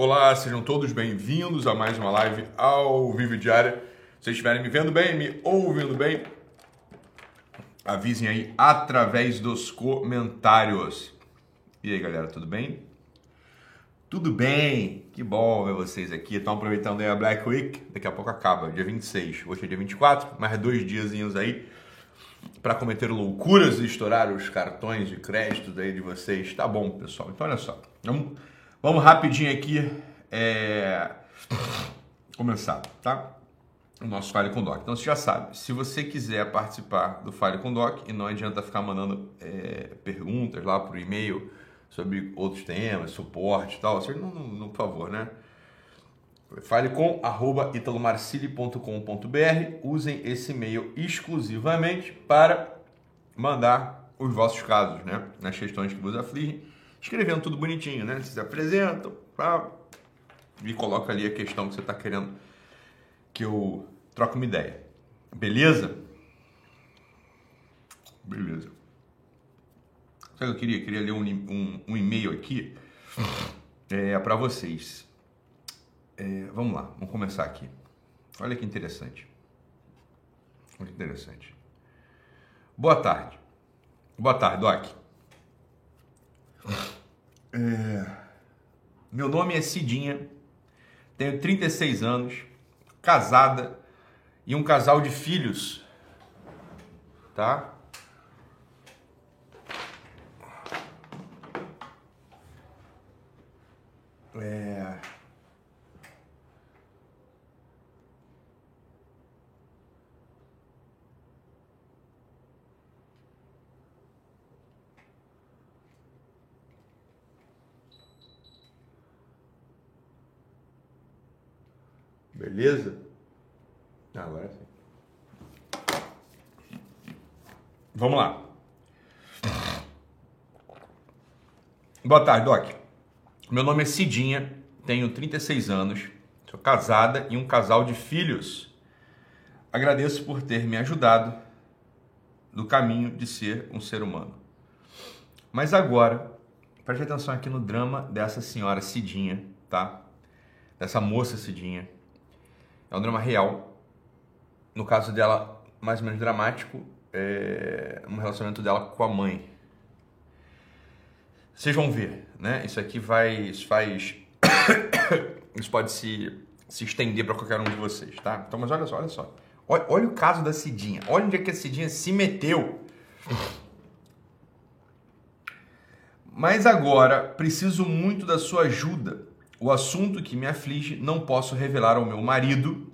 Olá, sejam todos bem-vindos a mais uma live ao vivo diária. Se vocês estiverem me vendo bem, me ouvindo bem, avisem aí através dos comentários. E aí, galera, tudo bem? Tudo bem? Que bom ver vocês aqui. Estão aproveitando aí a Black Week. Daqui a pouco acaba, dia 26. Hoje é dia 24, mais dois diazinhos aí para cometer loucuras e estourar os cartões de crédito aí de vocês. Tá bom, pessoal. Então, olha só. Vamos Vamos rapidinho aqui é... começar, tá? O nosso Fale com Doc. Então você já sabe, se você quiser participar do Fale com Doc, e não adianta ficar mandando é, perguntas lá por e-mail sobre outros temas, suporte e tal, você não, não, não, por favor, né? Fale com arroba. Usem esse e-mail exclusivamente para mandar os vossos casos, né? Nas questões que vos afligem escrevendo tudo bonitinho, né? Vocês se apresentam pá, e coloca ali a questão que você está querendo que eu troque uma ideia. Beleza? Beleza. Sabe o que eu queria? Eu queria ler um, um, um e-mail aqui é, para vocês. É, vamos lá, vamos começar aqui. Olha que interessante. Que interessante. Boa tarde. Boa tarde, Doc. É... Meu nome é Cidinha, tenho 36 anos, casada e um casal de filhos, tá? É... Beleza? Agora sim. Vamos lá. Boa tarde, Doc. Meu nome é Cidinha, tenho 36 anos, sou casada e um casal de filhos. Agradeço por ter me ajudado no caminho de ser um ser humano. Mas agora, preste atenção aqui no drama dessa senhora Cidinha, tá? Dessa moça Cidinha é um drama real. No caso dela, mais ou menos dramático, é um relacionamento dela com a mãe. Vocês vão ver, né? Isso aqui vai, isso faz, isso pode se, se estender para qualquer um de vocês, tá? Então, mas olha só, olha só. Olha, olha o caso da Cidinha. Olha onde é que a Cidinha se meteu. Mas agora preciso muito da sua ajuda o assunto que me aflige não posso revelar ao meu marido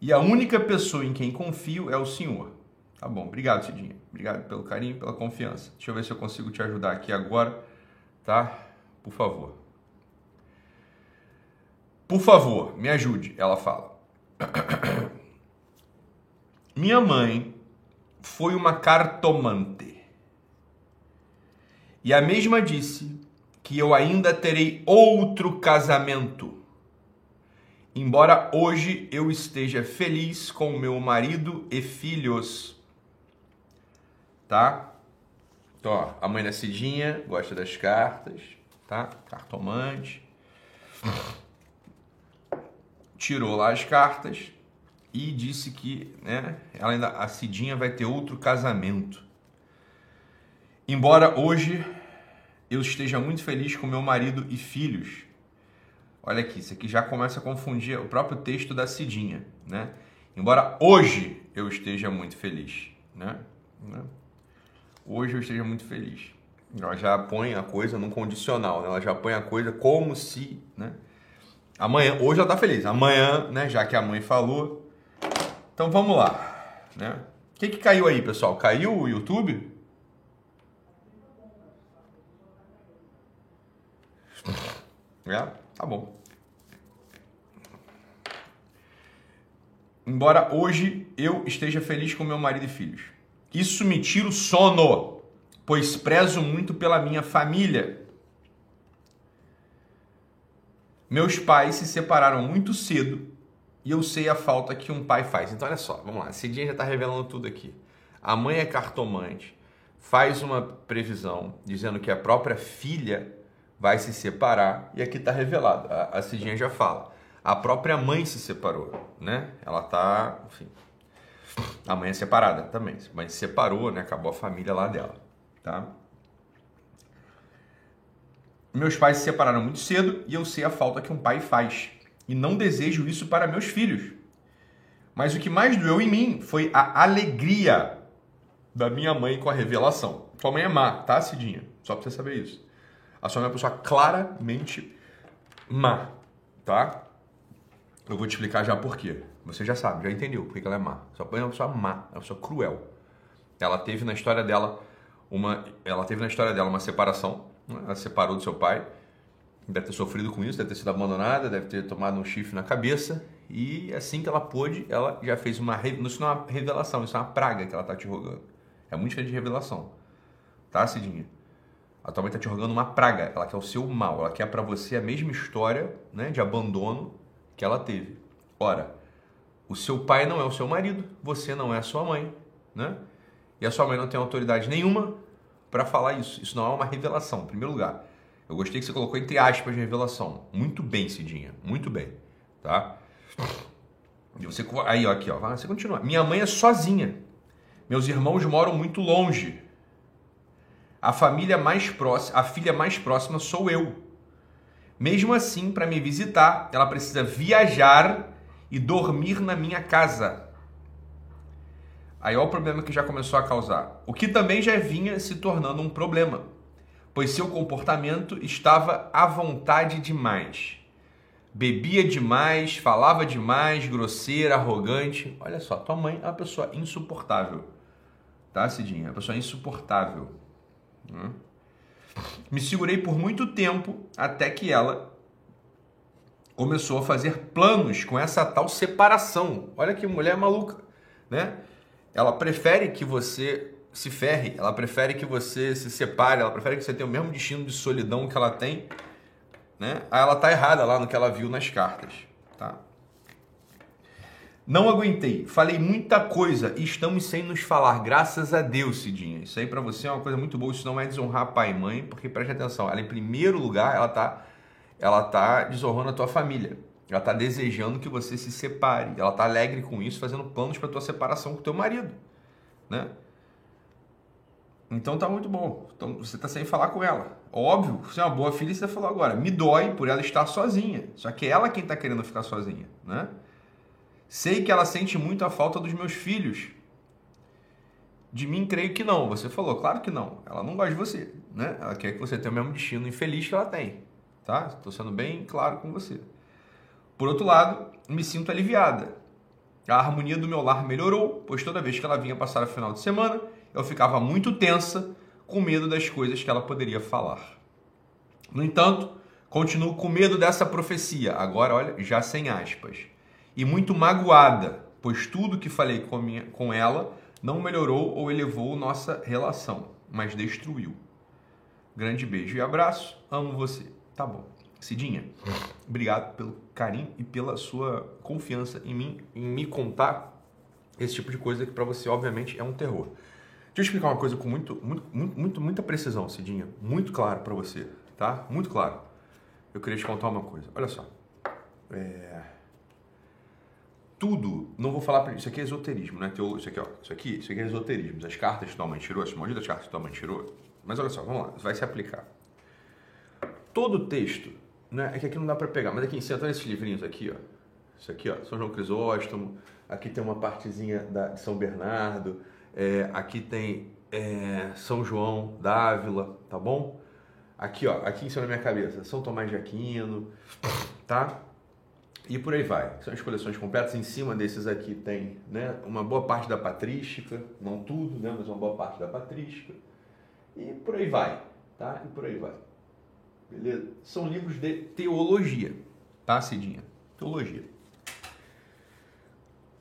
e a única pessoa em quem confio é o senhor. Tá bom, obrigado, Cidinha. Obrigado pelo carinho, pela confiança. Deixa eu ver se eu consigo te ajudar aqui agora, tá? Por favor. Por favor, me ajude, ela fala. Minha mãe foi uma cartomante. E a mesma disse que eu ainda terei outro casamento. Embora hoje eu esteja feliz com meu marido e filhos. Tá? Então, ó, a mãe da Cidinha gosta das cartas, tá? Cartomante. Tirou lá as cartas e disse que, né, ela ainda, a Cidinha vai ter outro casamento. Embora hoje eu esteja muito feliz com meu marido e filhos. Olha aqui, isso aqui já começa a confundir o próprio texto da Cidinha, né? Embora hoje eu esteja muito feliz, né? né? Hoje eu esteja muito feliz. Ela já põe a coisa num condicional, né? Ela já põe a coisa como se, né? Amanhã, hoje ela tá feliz. Amanhã, né? Já que a mãe falou. Então vamos lá, né? O que que caiu aí, pessoal? Caiu o YouTube? É? Tá bom. Embora hoje eu esteja feliz com meu marido e filhos. Isso me tira o sono, pois prezo muito pela minha família. Meus pais se separaram muito cedo e eu sei a falta que um pai faz. Então, olha só, vamos lá. Cidinha já está revelando tudo aqui. A mãe é cartomante, faz uma previsão dizendo que a própria filha vai se separar e aqui está revelado. A, a Cidinha já fala. A própria mãe se separou, né? Ela tá, enfim. A mãe é separada também. A mãe se separou, né? Acabou a família lá dela, tá? Meus pais se separaram muito cedo e eu sei a falta que um pai faz. E não desejo isso para meus filhos. Mas o que mais doeu em mim foi a alegria da minha mãe com a revelação. Sua mãe é má, tá, Cidinha? Só pra você saber isso. A sua mãe é uma pessoa claramente má, tá? Eu vou te explicar já por quê. Você já sabe, já entendeu por que ela é má. Sua mãe é uma pessoa má, é uma pessoa cruel. Ela teve na história dela uma, ela teve na história dela uma separação. Né? Ela separou do seu pai. Deve ter sofrido com isso, deve ter sido abandonada, deve ter tomado um chifre na cabeça. E assim que ela pôde, ela já fez uma. Isso não é uma revelação, isso é uma praga que ela está te rogando. É muito diferente de revelação. Tá, Cidinha? A tua mãe está te rogando uma praga. Ela quer o seu mal. Ela quer para você a mesma história né, de abandono que ela teve. Ora, o seu pai não é o seu marido, você não é a sua mãe, né? E a sua mãe não tem autoridade nenhuma para falar isso. Isso não é uma revelação, em primeiro lugar. Eu gostei que você colocou entre aspas revelação. Muito bem, Cidinha. Muito bem, tá? E você aí, ó, aqui, ó, você continua. Minha mãe é sozinha. Meus irmãos moram muito longe. A família mais próxima, a filha mais próxima sou eu. Mesmo assim, para me visitar, ela precisa viajar e dormir na minha casa. Aí olha o problema que já começou a causar. O que também já vinha se tornando um problema, pois seu comportamento estava à vontade demais. Bebia demais, falava demais, grosseira, arrogante. Olha só, tua mãe é uma pessoa insuportável. Tá, Cidinha? É uma pessoa insuportável. Hum? Me segurei por muito tempo até que ela começou a fazer planos com essa tal separação. Olha que mulher maluca, né? Ela prefere que você se ferre, ela prefere que você se separe, ela prefere que você tenha o mesmo destino de solidão que ela tem, né? Aí ela tá errada lá no que ela viu nas cartas, tá? Não aguentei, falei muita coisa e estamos sem nos falar, graças a Deus, Cidinha. Isso aí para você é uma coisa muito boa, isso não é desonrar pai e mãe, porque preste atenção, ela em primeiro lugar, ela tá, ela tá desonrando a tua família. Ela tá desejando que você se separe. Ela tá alegre com isso, fazendo planos para tua separação com teu marido, né? Então tá muito bom. Então você tá sem falar com ela. Óbvio, você é uma boa filha, você falou agora. Me dói por ela estar sozinha. Só que é ela quem tá querendo ficar sozinha, né? Sei que ela sente muito a falta dos meus filhos. De mim, creio que não. Você falou, claro que não. Ela não gosta de você, né? Ela quer que você tenha o mesmo destino infeliz que ela tem, tá? Estou sendo bem claro com você. Por outro lado, me sinto aliviada. A harmonia do meu lar melhorou, pois toda vez que ela vinha passar o final de semana, eu ficava muito tensa, com medo das coisas que ela poderia falar. No entanto, continuo com medo dessa profecia, agora olha, já sem aspas e muito magoada, pois tudo que falei com, minha, com ela não melhorou ou elevou nossa relação, mas destruiu. Grande beijo e abraço, amo você. Tá bom. Cidinha, obrigado pelo carinho e pela sua confiança em mim, em me contar esse tipo de coisa que para você, obviamente, é um terror. Deixa eu explicar uma coisa com muito, muito, muito, muita precisão, Cidinha. Muito claro para você, tá? Muito claro. Eu queria te contar uma coisa. Olha só. É tudo, não vou falar, isso aqui é esoterismo, né? Isso aqui, ó, isso aqui, isso aqui é esoterismo. As cartas que tua mãe tirou, as malditas cartas que tua mãe tirou. Mas olha só, vamos lá, vai se aplicar. Todo texto, né? É que aqui não dá para pegar, mas aqui em cima, esses livrinhos aqui, ó. Isso aqui, ó, São João Crisóstomo. Aqui tem uma partezinha da, de São Bernardo. É, aqui tem é, São João Dávila, tá bom? Aqui, ó, aqui em cima da minha cabeça, São Tomás de Aquino, tá? E por aí vai. São as coleções completas. Em cima desses aqui tem né, uma boa parte da patrística, não tudo, né, mas uma boa parte da patrística. E por aí vai, tá? E por aí vai. Beleza? São livros de teologia, tá, Cidinha? Teologia.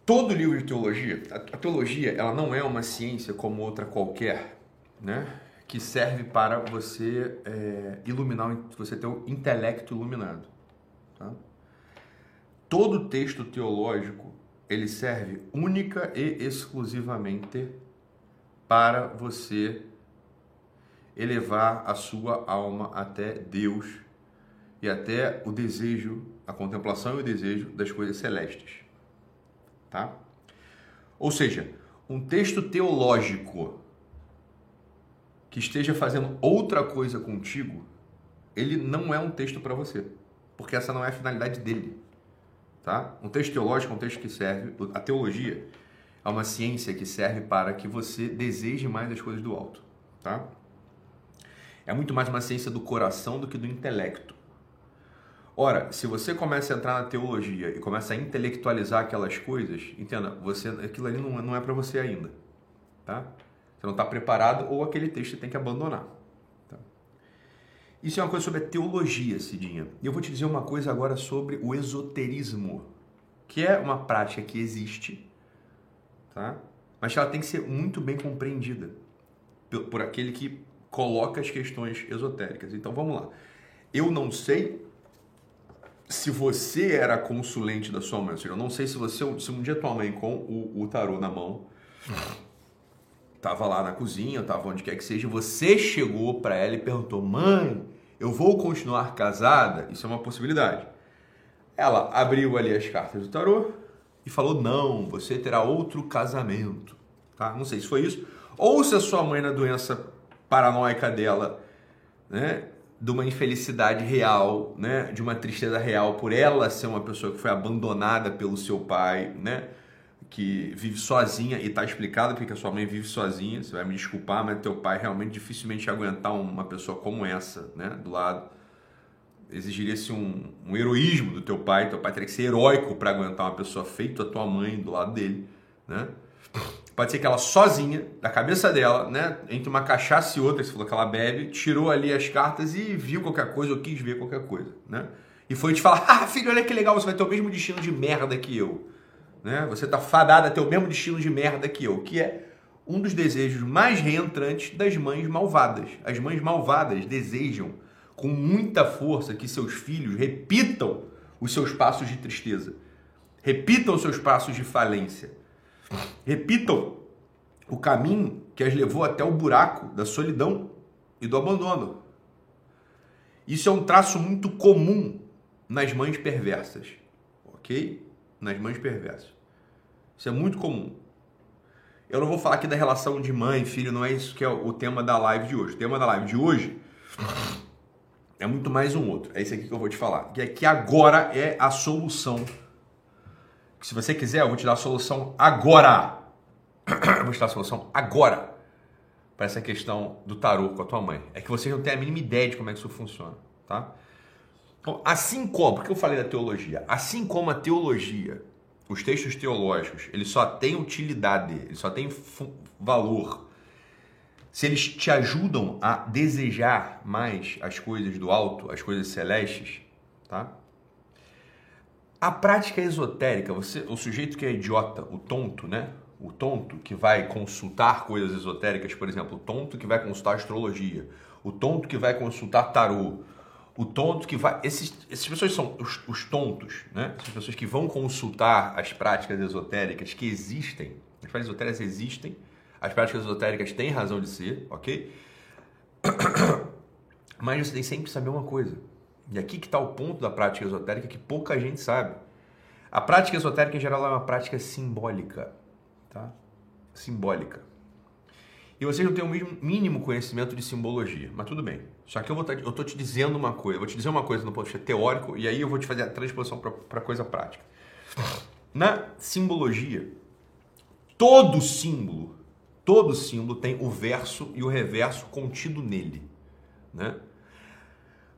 Todo livro de teologia, a teologia, ela não é uma ciência como outra qualquer, né? Que serve para você é, iluminar, você ter o intelecto iluminado, tá? Todo texto teológico ele serve única e exclusivamente para você elevar a sua alma até Deus e até o desejo, a contemplação e o desejo das coisas celestes. Tá? Ou seja, um texto teológico que esteja fazendo outra coisa contigo, ele não é um texto para você, porque essa não é a finalidade dele. Tá? Um texto teológico é um texto que serve, a teologia é uma ciência que serve para que você deseje mais as coisas do alto. Tá? É muito mais uma ciência do coração do que do intelecto. Ora, se você começa a entrar na teologia e começa a intelectualizar aquelas coisas, entenda, você, aquilo ali não, não é para você ainda. Tá? Você não está preparado ou aquele texto tem que abandonar. Isso é uma coisa sobre a teologia, Cidinha. E eu vou te dizer uma coisa agora sobre o esoterismo, que é uma prática que existe, tá? mas ela tem que ser muito bem compreendida por, aquele que coloca as questões esotéricas. Então vamos lá. Eu não sei se você era consulente da sua mãe, ou seja, eu não sei se você, se um dia tua mãe com o, o tarô na mão estava lá na cozinha, estava onde quer que seja, você chegou para ela e perguntou: "Mãe, eu vou continuar casada?" Isso é uma possibilidade. Ela abriu ali as cartas do tarô e falou: "Não, você terá outro casamento." Tá? Não sei se foi isso ou se a sua mãe na doença paranoica dela, né, de uma infelicidade real, né, de uma tristeza real por ela ser uma pessoa que foi abandonada pelo seu pai, né? Que vive sozinha e está explicado porque a sua mãe vive sozinha. Você vai me desculpar, mas teu pai realmente dificilmente ia aguentar uma pessoa como essa, né, do lado. Exigiria-se um, um heroísmo do teu pai. Teu pai teria que ser heróico para aguentar uma pessoa feita a tua mãe do lado dele, né? Pode ser que ela sozinha, da cabeça dela, né, entre uma cachaça e outra, você falou que ela bebe, tirou ali as cartas e viu qualquer coisa ou quis ver qualquer coisa, né? E foi te falar: "Ah, filho, olha que legal, você vai ter o mesmo destino de merda que eu." Né? Você está fadado a ter o mesmo destino de merda que eu, que é um dos desejos mais reentrantes das mães malvadas. As mães malvadas desejam com muita força que seus filhos repitam os seus passos de tristeza, repitam os seus passos de falência, repitam o caminho que as levou até o buraco da solidão e do abandono. Isso é um traço muito comum nas mães perversas, ok? nas mães perversas. Isso é muito comum. Eu não vou falar aqui da relação de mãe e filho, não é isso que é o tema da live de hoje. O tema da live de hoje é muito mais um outro. É esse aqui que eu vou te falar. Que é que agora é a solução. Se você quiser, eu vou te dar a solução agora. Eu vou te dar a solução agora para essa questão do tarô com a tua mãe. É que vocês não têm a mínima ideia de como é que isso funciona, tá? Então, assim como, porque eu falei da teologia, assim como a teologia, os textos teológicos, eles só têm utilidade, eles só têm valor se eles te ajudam a desejar mais as coisas do alto, as coisas celestes, tá? A prática esotérica, você, o sujeito que é idiota, o tonto, né? O tonto que vai consultar coisas esotéricas, por exemplo, o tonto que vai consultar astrologia, o tonto que vai consultar tarô, o tonto que vai. Esses, essas pessoas são os, os, tontos, né? Essas pessoas que vão consultar as práticas esotéricas que existem. As práticas esotéricas existem, as práticas esotéricas têm razão de ser, ok? Mas você tem sempre que saber uma coisa. E aqui que está o ponto da prática esotérica que pouca gente sabe. A prática esotérica em geral é uma prática simbólica, tá? Simbólica. E vocês não têm o mínimo conhecimento de simbologia, mas tudo bem. Só que eu, vou eu tô te dizendo uma coisa, eu vou te dizer uma coisa no ponto de vista teórico e aí eu vou te fazer a transposição para coisa prática. Na simbologia, todo símbolo, todo símbolo tem o verso e o reverso contido nele, né?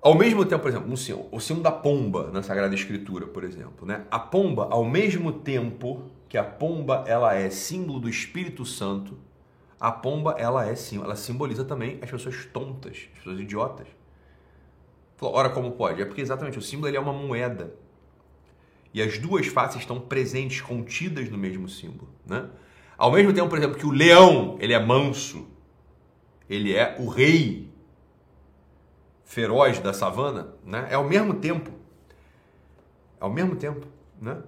Ao mesmo tempo, por exemplo, um símbolo, o símbolo da pomba na Sagrada Escritura, por exemplo, né? A pomba, ao mesmo tempo que a pomba ela é símbolo do Espírito Santo, a pomba, ela é sim, ela simboliza também as pessoas tontas, as pessoas idiotas. Ora, como pode? É porque exatamente o símbolo ele é uma moeda. E as duas faces estão presentes, contidas no mesmo símbolo, né? Ao mesmo tempo, por exemplo, que o leão, ele é manso, ele é o rei feroz da savana, né? É ao mesmo tempo. Ao mesmo tempo, né?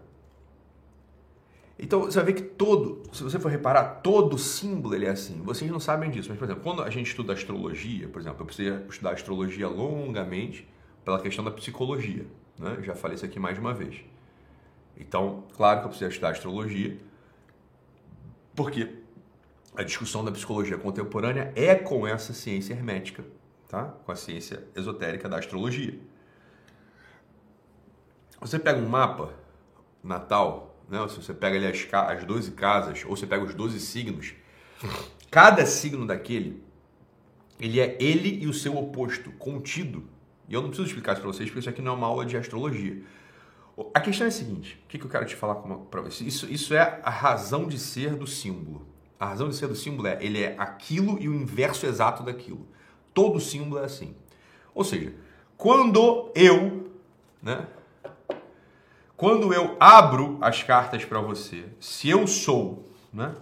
Então você vai ver que todo, se você for reparar, todo símbolo ele é assim. Vocês não sabem disso, mas por exemplo, quando a gente estuda astrologia, por exemplo, eu precisei estudar astrologia longamente pela questão da psicologia. Né? Já falei isso aqui mais de uma vez. Então, claro que eu precisei estudar astrologia, porque a discussão da psicologia contemporânea é com essa ciência hermética, tá? com a ciência esotérica da astrologia. Você pega um mapa natal né? se você pega ali as, as 12 casas, ou você pega os 12 signos, cada signo daquele, ele é ele e o seu oposto, contido. E eu não preciso explicar isso para vocês, porque isso aqui não é uma aula de astrologia. A questão é a seguinte, o que, que eu quero te falar para vocês? Isso, isso é a razão de ser do símbolo. A razão de ser do símbolo é, ele é aquilo e o inverso exato daquilo. Todo símbolo é assim. Ou seja, quando eu, né, quando eu abro as cartas para você, se eu sou, né?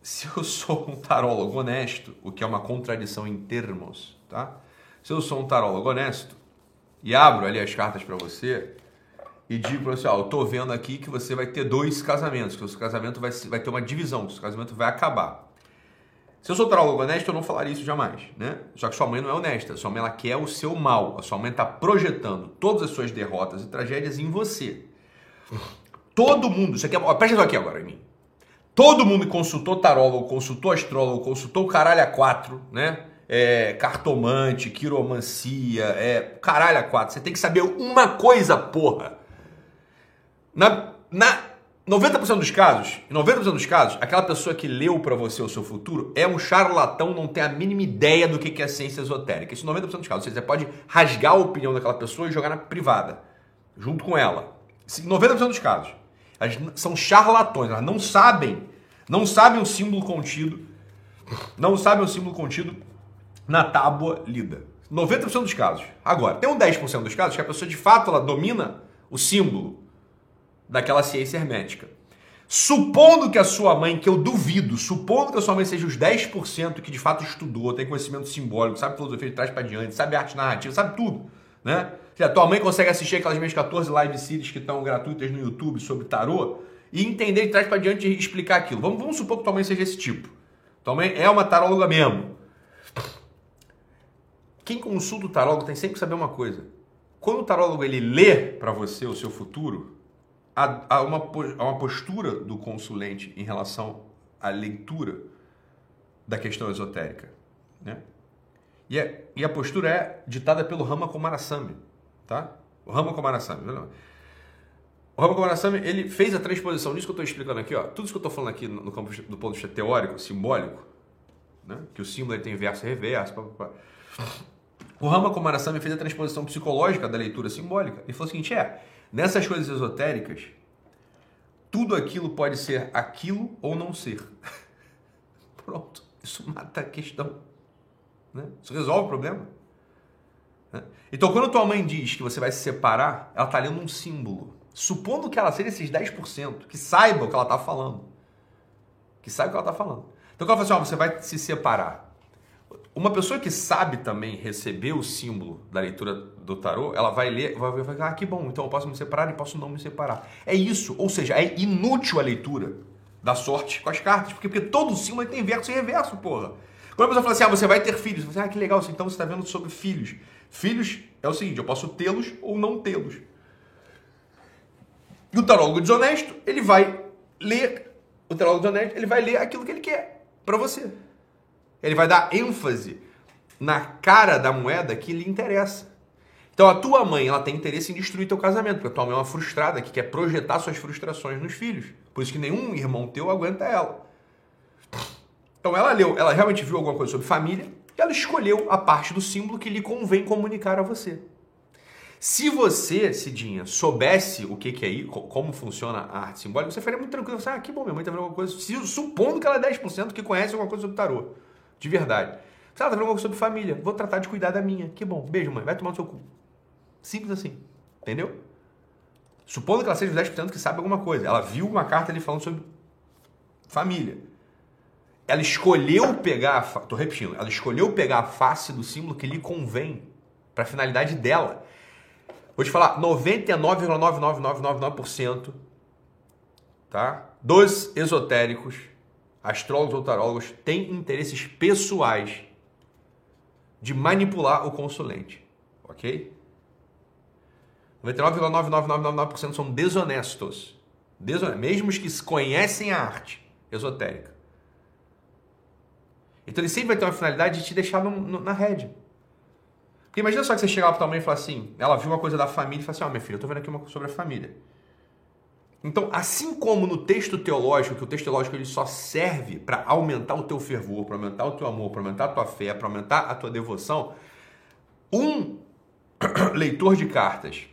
Se eu sou um tarólogo honesto, o que é uma contradição em termos, tá? Se eu sou um tarólogo honesto e abro ali as cartas para você e digo para você, ó, eu tô vendo aqui que você vai ter dois casamentos, que o seu casamento vai, vai ter uma divisão, que o seu casamento vai acabar. Se eu sou tarólogo honesto, eu não falaria isso jamais, né? Só que sua mãe não é honesta, sua mãe ela quer o seu mal, a sua mãe está projetando todas as suas derrotas e tragédias em você. Todo mundo, isso aqui, ó, presta atenção aqui agora em mim. Todo mundo que consultou tarólogo, consultou astrólogo, consultou caralho a quatro, né? É, cartomante, quiromancia, é, caralho a quatro. Você tem que saber uma coisa, porra. Na, na, 90% dos casos, 90% dos casos, aquela pessoa que leu para você o seu futuro é um charlatão, não tem a mínima ideia do que é ciência esotérica. Isso 90% dos casos. Você pode rasgar a opinião daquela pessoa e jogar na privada, junto com ela. 90% dos casos. Elas são charlatões, elas não sabem, não sabem o símbolo contido, não sabem o símbolo contido na tábua lida. 90% dos casos. Agora, tem um 10% dos casos que a pessoa de fato ela domina o símbolo daquela ciência hermética. Supondo que a sua mãe, que eu duvido, supondo que a sua mãe seja os 10% que de fato estudou, tem conhecimento simbólico, sabe filosofia de trás para diante, sabe arte narrativa, sabe tudo, né? Se a tua mãe consegue assistir aquelas minhas 14 live series que estão gratuitas no YouTube sobre tarô e entender de trás para diante e explicar aquilo. Vamos, vamos supor que tua mãe seja esse tipo. Tua mãe é uma taróloga mesmo. Quem consulta o tarólogo tem sempre que saber uma coisa. Quando o tarólogo ele lê para você o seu futuro, há, uma, uma postura do consulente em relação à leitura da questão esotérica. Né? E, é, e a postura é ditada pelo Rama Kumarasamy. Tá? O Rama Kumarasamy. O Rama Kumarasamy ele fez a transposição disso que eu estou explicando aqui. Ó, tudo isso que eu estou falando aqui no campo do ponto de vista teórico, simbólico, né? que o símbolo tem verso e reverso. Pá, pá, pá. O Rama Kumarasamy fez a transposição psicológica da leitura simbólica e falou o seguinte: é, Nessas coisas esotéricas, tudo aquilo pode ser aquilo ou não ser. Pronto, isso mata a questão. Né? Isso resolve o problema. Né? Então, quando tua mãe diz que você vai se separar, ela está lendo um símbolo. Supondo que ela seja esses 10%, que saiba o que ela está falando. Que saiba o que ela está falando. Então, quando ela fala assim, você vai se separar. Uma pessoa que sabe também receber o símbolo da leitura do tarô, ela vai ler, vai ver, ah, que bom, então eu posso me separar e posso não me separar. É isso, ou seja, é inútil a leitura da sorte com as cartas, porque, porque todo símbolo tem verso e reverso, porra. Quando a pessoa fala assim, ah, você vai ter filhos, você ah, que legal, então você está vendo sobre filhos. Filhos é o seguinte, eu posso tê-los ou não tê-los. E o tarólogo desonesto, ele vai ler, o tarólogo desonesto, ele vai ler aquilo que ele quer para você. Ele vai dar ênfase na cara da moeda que lhe interessa. Então a tua mãe, ela tem interesse em destruir teu casamento, porque a tua mãe é uma frustrada que quer projetar suas frustrações nos filhos. Por isso que nenhum irmão teu aguenta ela. Então ela leu, ela realmente viu alguma coisa sobre família e ela escolheu a parte do símbolo que lhe convém comunicar a você. Se você, Cidinha, soubesse o que, que é isso, como funciona a arte simbólica, você ficaria muito tranquilo. Você, ah, que bom, minha mãe tá vendo alguma coisa. Supondo que ela é 10% que conhece alguma coisa sobre tarô. De verdade. Se ela tá falando sobre família, vou tratar de cuidar da minha. Que bom. Beijo, mãe. Vai tomar no seu cu. Simples assim. Entendeu? Supondo que ela seja 10% que sabe alguma coisa. Ela viu uma carta ali falando sobre família. Ela escolheu pegar, a fa... tô repetindo, ela escolheu pegar a face do símbolo que lhe convém para a finalidade dela. Vou te falar, 99,99999% tá? Dos esotéricos, astrólogos ou tarólogos, têm interesses pessoais de manipular o consulente, ok? 99,99999% são desonestos. Desonestos. Mesmo os que conhecem a arte esotérica. Então ele sempre vai ter uma finalidade de te deixar no, no, na rede. Porque imagina só que você chegar lá pra tua mãe e falar assim, ela viu uma coisa da família e fala assim, ó, oh, minha filha, eu tô vendo aqui uma coisa sobre a família. Então, assim como no texto teológico, que o texto teológico ele só serve para aumentar o teu fervor, para aumentar o teu amor, para aumentar a tua fé, para aumentar a tua devoção, um leitor de cartas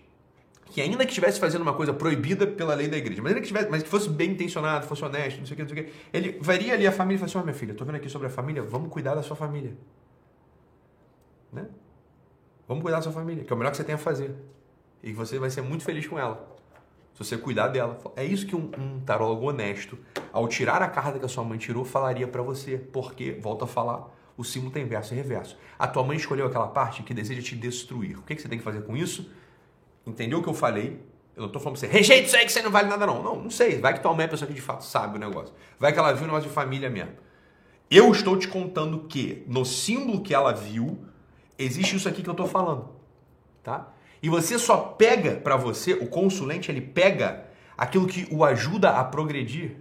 que ainda que estivesse fazendo uma coisa proibida pela lei da igreja, mas ainda que tivesse, mas que fosse bem intencionado, fosse honesto, não sei o que, não sei o que, ele varia ali a família e fala assim, ó oh, minha filha, tô vendo aqui sobre a família, vamos cuidar da sua família. Né? Vamos cuidar da sua família, que é o melhor que você tem a fazer. E você vai ser muito feliz com ela. Se você cuidar dela. É isso que um, um tarólogo honesto, ao tirar a carta que a sua mãe tirou, falaria para você. Porque, volta a falar, o símbolo tem verso e reverso. A tua mãe escolheu aquela parte que deseja te destruir. O que, que você tem que fazer com isso? Entendeu o que eu falei? Eu não estou falando pra você, rejeita isso aí que você não vale nada, não. Não, não sei. Vai que tua mãe é a pessoa que de fato sabe o negócio. Vai que ela viu o negócio de família mesmo. Eu estou te contando que no símbolo que ela viu, existe isso aqui que eu estou falando. Tá? E você só pega para você, o consulente, ele pega aquilo que o ajuda a progredir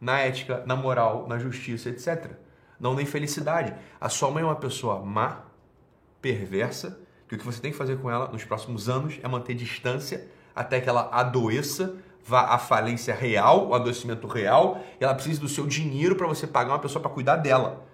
na ética, na moral, na justiça, etc. Não na infelicidade. A sua mãe é uma pessoa má, perversa, que o que você tem que fazer com ela nos próximos anos é manter distância até que ela adoeça, vá à falência real, o adoecimento real, e ela precise do seu dinheiro para você pagar uma pessoa para cuidar dela.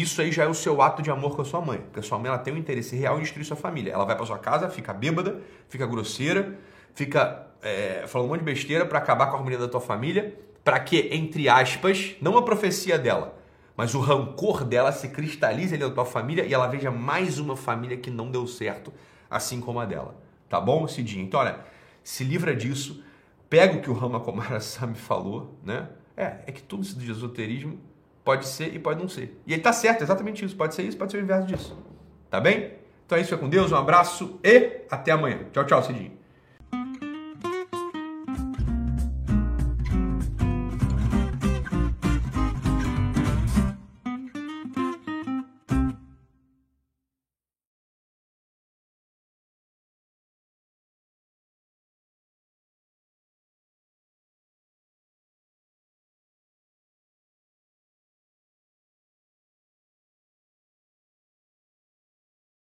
Isso aí já é o seu ato de amor com a sua mãe, porque a sua mãe ela tem um interesse real em destruir sua família. Ela vai para sua casa, fica bêbada, fica grosseira, fica é, falando um monte de besteira para acabar com a harmonia da tua família, para que, entre aspas, não a profecia dela, mas o rancor dela se cristalize ali na tua família e ela veja mais uma família que não deu certo, assim como a dela. Tá bom, Cidinho? Então, olha, se livra disso, pega o que o Rama Komara Sami falou, né? É, é que tudo isso de esoterismo pode ser e pode não ser. E ele tá certo, exatamente isso. Pode ser isso, pode ser o inverso disso. Tá bem? Então é isso, fica com Deus, um abraço e até amanhã. Tchau, tchau, Cidinho.